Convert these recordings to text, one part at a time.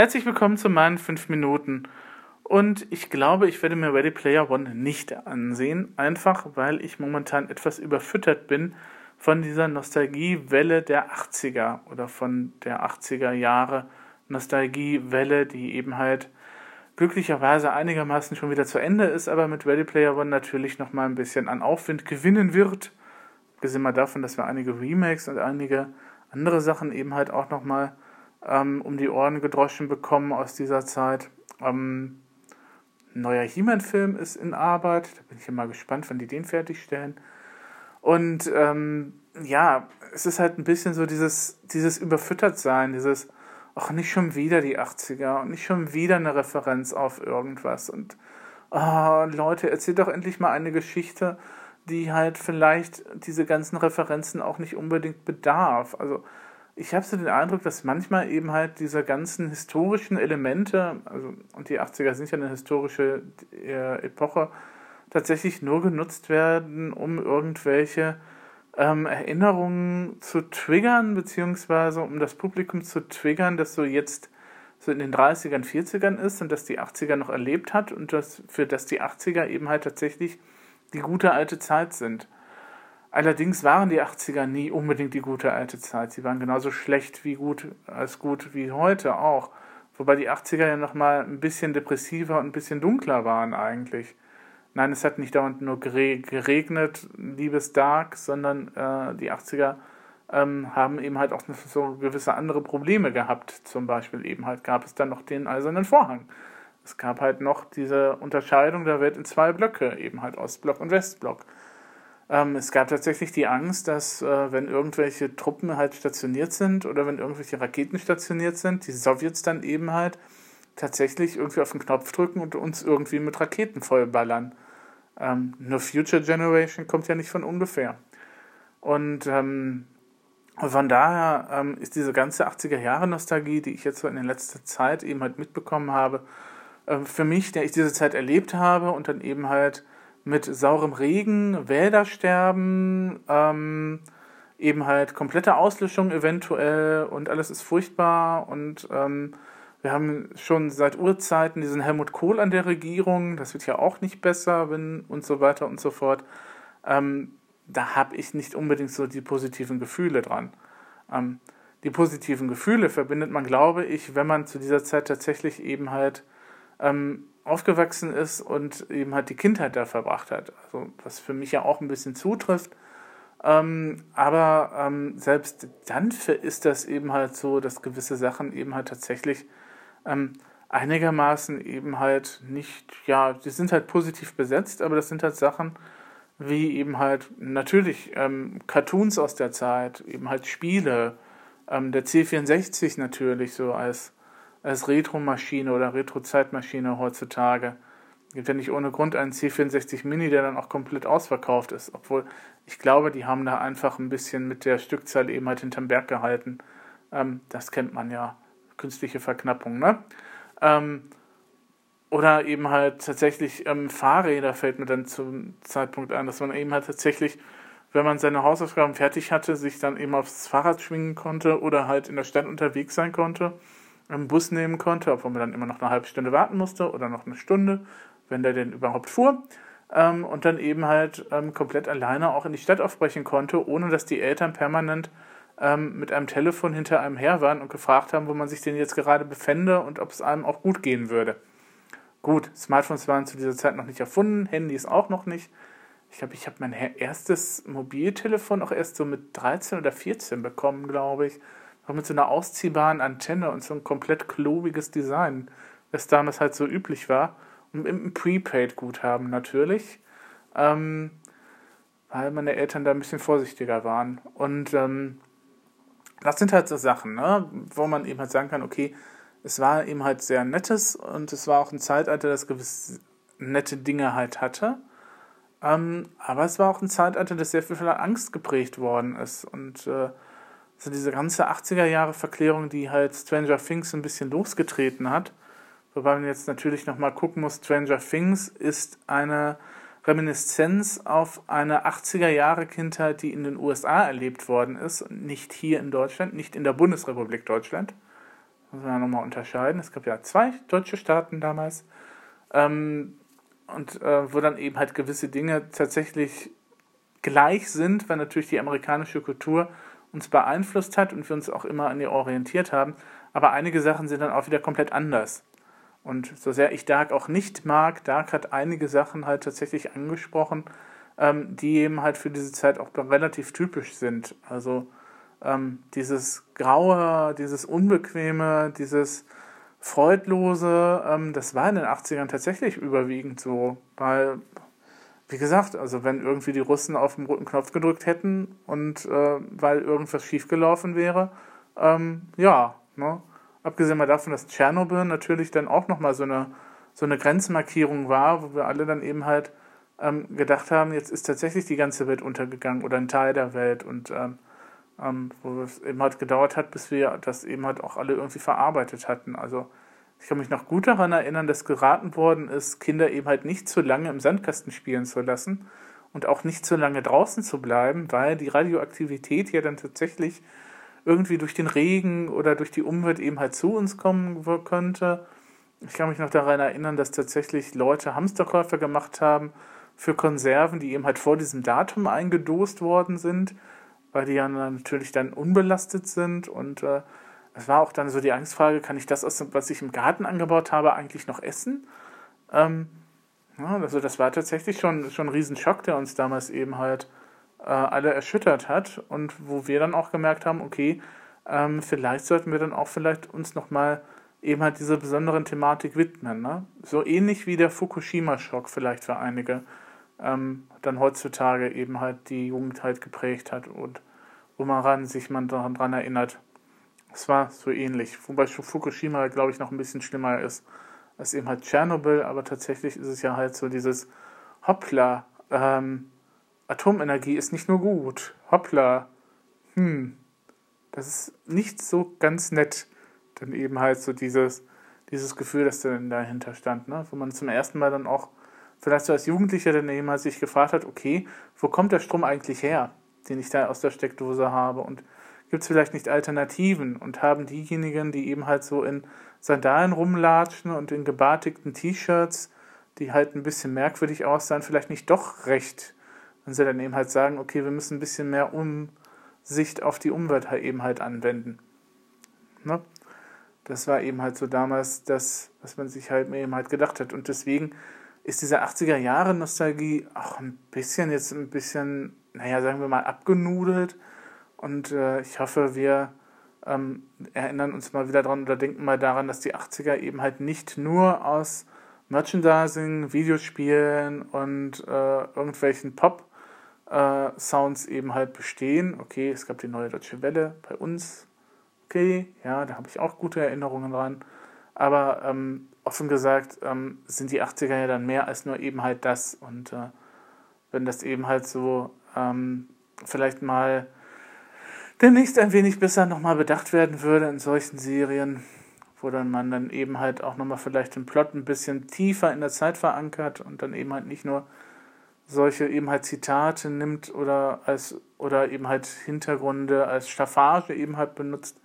Herzlich willkommen zu meinen 5 Minuten. Und ich glaube, ich werde mir Ready Player One nicht ansehen, einfach weil ich momentan etwas überfüttert bin von dieser Nostalgiewelle der 80er oder von der 80er Jahre Nostalgiewelle, die eben halt glücklicherweise einigermaßen schon wieder zu Ende ist, aber mit Ready Player One natürlich nochmal ein bisschen an Aufwind gewinnen wird. Gesehen mal davon, dass wir einige Remakes und einige andere Sachen eben halt auch nochmal ähm, um die Ohren gedroschen bekommen aus dieser Zeit. Ähm, ein neuer He-Man-Film ist in Arbeit. Da bin ich ja mal gespannt, wann die den fertigstellen. Und ähm, ja, es ist halt ein bisschen so dieses, dieses Überfüttertsein, dieses, ach, nicht schon wieder die 80er und nicht schon wieder eine Referenz auf irgendwas. Und oh, Leute, erzählt doch endlich mal eine Geschichte, die halt vielleicht diese ganzen Referenzen auch nicht unbedingt bedarf. Also ich habe so den Eindruck, dass manchmal eben halt diese ganzen historischen Elemente, also und die 80er sind ja eine historische äh, Epoche, tatsächlich nur genutzt werden, um irgendwelche ähm, Erinnerungen zu triggern, beziehungsweise um das Publikum zu triggern, das so jetzt so in den 30ern, 40ern ist und das die 80er noch erlebt hat und das, für das die 80er eben halt tatsächlich die gute alte Zeit sind. Allerdings waren die 80er nie unbedingt die gute alte Zeit. Sie waren genauso schlecht wie gut als gut wie heute auch. Wobei die 80er ja nochmal ein bisschen depressiver und ein bisschen dunkler waren eigentlich. Nein, es hat nicht dauernd nur geregnet, liebes Dark, sondern äh, die 80er ähm, haben eben halt auch so gewisse andere Probleme gehabt. Zum Beispiel eben halt gab es dann noch den eisernen Vorhang. Es gab halt noch diese Unterscheidung der Welt in zwei Blöcke, eben halt Ostblock und Westblock. Ähm, es gab tatsächlich die Angst, dass äh, wenn irgendwelche Truppen halt stationiert sind oder wenn irgendwelche Raketen stationiert sind, die Sowjets dann eben halt tatsächlich irgendwie auf den Knopf drücken und uns irgendwie mit Raketen vollballern. Ähm, nur Future Generation kommt ja nicht von ungefähr. Und ähm, von daher ähm, ist diese ganze 80er Jahre Nostalgie, die ich jetzt so in der letzten Zeit eben halt mitbekommen habe, äh, für mich, der ich diese Zeit erlebt habe und dann eben halt mit saurem Regen, Wäldersterben, ähm, eben halt komplette Auslöschung eventuell und alles ist furchtbar und ähm, wir haben schon seit Urzeiten diesen Helmut Kohl an der Regierung, das wird ja auch nicht besser, wenn und so weiter und so fort. Ähm, da habe ich nicht unbedingt so die positiven Gefühle dran. Ähm, die positiven Gefühle verbindet man, glaube ich, wenn man zu dieser Zeit tatsächlich eben halt ähm, aufgewachsen ist und eben halt die Kindheit da verbracht hat. Also was für mich ja auch ein bisschen zutrifft. Ähm, aber ähm, selbst dann ist das eben halt so, dass gewisse Sachen eben halt tatsächlich ähm, einigermaßen eben halt nicht, ja, die sind halt positiv besetzt, aber das sind halt Sachen wie eben halt natürlich ähm, Cartoons aus der Zeit, eben halt Spiele, ähm, der C64 natürlich so als als Retro-Maschine oder Retro-Zeitmaschine heutzutage. Gibt ja nicht ohne Grund einen C64 Mini, der dann auch komplett ausverkauft ist. Obwohl ich glaube, die haben da einfach ein bisschen mit der Stückzahl eben halt hinterm Berg gehalten. Ähm, das kennt man ja. Künstliche Verknappung, ne? Ähm, oder eben halt tatsächlich ähm, Fahrräder fällt mir dann zum Zeitpunkt ein, dass man eben halt tatsächlich, wenn man seine Hausaufgaben fertig hatte, sich dann eben aufs Fahrrad schwingen konnte oder halt in der Stadt unterwegs sein konnte einen Bus nehmen konnte, obwohl man dann immer noch eine halbe Stunde warten musste oder noch eine Stunde, wenn der denn überhaupt fuhr. Ähm, und dann eben halt ähm, komplett alleine auch in die Stadt aufbrechen konnte, ohne dass die Eltern permanent ähm, mit einem Telefon hinter einem her waren und gefragt haben, wo man sich denn jetzt gerade befände und ob es einem auch gut gehen würde. Gut, Smartphones waren zu dieser Zeit noch nicht erfunden, Handys auch noch nicht. Ich glaube, ich habe mein erstes Mobiltelefon auch erst so mit 13 oder 14 bekommen, glaube ich. Auch mit so einer ausziehbaren Antenne und so ein komplett klobiges Design, das damals halt so üblich war. Und im Prepaid-Guthaben natürlich. Ähm, weil meine Eltern da ein bisschen vorsichtiger waren. Und ähm, das sind halt so Sachen, ne, wo man eben halt sagen kann, okay, es war eben halt sehr nettes und es war auch ein Zeitalter, das gewisse nette Dinge halt hatte. Ähm, aber es war auch ein Zeitalter, das sehr viel von Angst geprägt worden ist. Und äh, also diese ganze 80er Jahre Verklärung, die halt Stranger Things ein bisschen losgetreten hat. Wobei man jetzt natürlich nochmal gucken muss, Stranger Things ist eine Reminiszenz auf eine 80er Jahre Kindheit, die in den USA erlebt worden ist, nicht hier in Deutschland, nicht in der Bundesrepublik Deutschland. muss man ja nochmal unterscheiden. Es gab ja zwei deutsche Staaten damals. Ähm, und äh, wo dann eben halt gewisse Dinge tatsächlich gleich sind, weil natürlich die amerikanische Kultur uns beeinflusst hat und wir uns auch immer an ihr orientiert haben. Aber einige Sachen sind dann auch wieder komplett anders. Und so sehr ich Dark auch nicht mag, Dark hat einige Sachen halt tatsächlich angesprochen, ähm, die eben halt für diese Zeit auch relativ typisch sind. Also ähm, dieses Graue, dieses Unbequeme, dieses Freudlose, ähm, das war in den 80ern tatsächlich überwiegend so, weil, wie gesagt, also wenn irgendwie die Russen auf den roten Knopf gedrückt hätten und äh, weil irgendwas schiefgelaufen wäre, ähm, ja, ne? abgesehen mal davon, dass Tschernobyl natürlich dann auch nochmal so eine, so eine Grenzmarkierung war, wo wir alle dann eben halt ähm, gedacht haben, jetzt ist tatsächlich die ganze Welt untergegangen oder ein Teil der Welt und ähm, ähm, wo es eben halt gedauert hat, bis wir das eben halt auch alle irgendwie verarbeitet hatten. Also ich kann mich noch gut daran erinnern, dass geraten worden ist, Kinder eben halt nicht zu lange im Sandkasten spielen zu lassen und auch nicht zu lange draußen zu bleiben, weil die Radioaktivität ja dann tatsächlich irgendwie durch den Regen oder durch die Umwelt eben halt zu uns kommen könnte. Ich kann mich noch daran erinnern, dass tatsächlich Leute Hamsterkäufe gemacht haben für Konserven, die eben halt vor diesem Datum eingedost worden sind weil die ja natürlich dann unbelastet sind und äh, es war auch dann so die Angstfrage, kann ich das, was ich im Garten angebaut habe, eigentlich noch essen? Ähm, ja, also das war tatsächlich schon, schon ein Riesenschock, der uns damals eben halt äh, alle erschüttert hat und wo wir dann auch gemerkt haben, okay, ähm, vielleicht sollten wir dann auch vielleicht uns nochmal eben halt dieser besonderen Thematik widmen. Ne? So ähnlich wie der Fukushima-Schock vielleicht für einige ähm, dann heutzutage eben halt die Jugend halt geprägt hat und wo man sich man daran erinnert. Es war so ähnlich. Wobei Fukushima, glaube ich, noch ein bisschen schlimmer ist als eben halt Tschernobyl, aber tatsächlich ist es ja halt so dieses Hoppla, ähm, Atomenergie ist nicht nur gut. Hoppla, hm, das ist nicht so ganz nett. Dann eben halt so dieses, dieses Gefühl, das dann dahinter stand, ne? wo man zum ersten Mal dann auch vielleicht so als Jugendlicher dann eben halt sich gefragt hat, okay, wo kommt der Strom eigentlich her, den ich da aus der Steckdose habe und gibt es vielleicht nicht Alternativen und haben diejenigen, die eben halt so in Sandalen rumlatschen und in gebartigten T-Shirts, die halt ein bisschen merkwürdig aussehen, vielleicht nicht doch recht, wenn sie dann eben halt sagen, okay, wir müssen ein bisschen mehr Umsicht auf die Umwelt halt eben halt anwenden. Ne? Das war eben halt so damals das, was man sich halt eben halt gedacht hat. Und deswegen ist diese 80er Jahre Nostalgie auch ein bisschen jetzt ein bisschen, naja, sagen wir mal, abgenudelt. Und äh, ich hoffe, wir ähm, erinnern uns mal wieder dran oder denken mal daran, dass die 80er eben halt nicht nur aus Merchandising, Videospielen und äh, irgendwelchen Pop-Sounds äh, eben halt bestehen. Okay, es gab die neue Deutsche Welle bei uns. Okay, ja, da habe ich auch gute Erinnerungen dran. Aber ähm, offen gesagt ähm, sind die 80er ja dann mehr als nur eben halt das. Und äh, wenn das eben halt so ähm, vielleicht mal demnächst ein wenig besser nochmal bedacht werden würde in solchen Serien, wo dann man dann eben halt auch nochmal vielleicht den Plot ein bisschen tiefer in der Zeit verankert und dann eben halt nicht nur solche eben halt Zitate nimmt oder als oder eben halt Hintergründe als Staffage eben halt benutzt,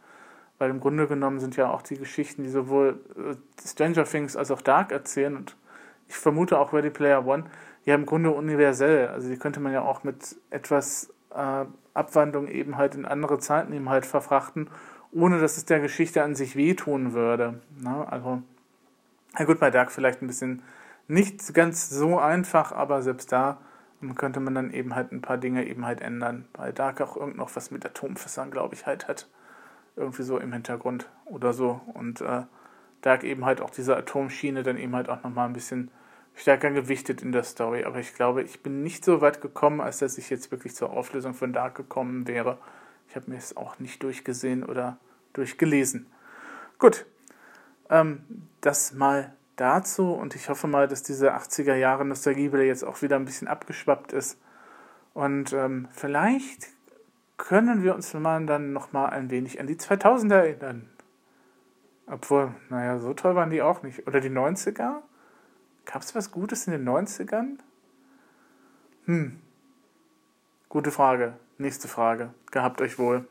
weil im Grunde genommen sind ja auch die Geschichten, die sowohl äh, Stranger Things als auch Dark erzählen und ich vermute auch Ready Player One, ja im Grunde universell. Also die könnte man ja auch mit etwas äh, Abwandlung eben halt in andere Zeiten eben halt verfrachten, ohne dass es der Geschichte an sich wehtun würde. Na, also, ja gut, bei Dark vielleicht ein bisschen nicht ganz so einfach, aber selbst da könnte man dann eben halt ein paar Dinge eben halt ändern. Bei Dark auch irgend noch was mit Atomfässern, glaube ich, halt hat irgendwie so im Hintergrund oder so. Und äh, da eben halt auch diese Atomschiene dann eben halt auch nochmal ein bisschen stärker gewichtet in der Story. Aber ich glaube, ich bin nicht so weit gekommen, als dass ich jetzt wirklich zur Auflösung von Dark gekommen wäre. Ich habe mir es auch nicht durchgesehen oder durchgelesen. Gut, ähm, das mal dazu und ich hoffe mal, dass diese 80er Jahre Nostalgie wieder jetzt auch wieder ein bisschen abgeschwappt ist. Und ähm, vielleicht können wir uns mal dann nochmal ein wenig an die 2000er erinnern. Obwohl, naja, so toll waren die auch nicht. Oder die 90er? Gab es was Gutes in den 90ern? Hm. Gute Frage. Nächste Frage. Gehabt euch wohl.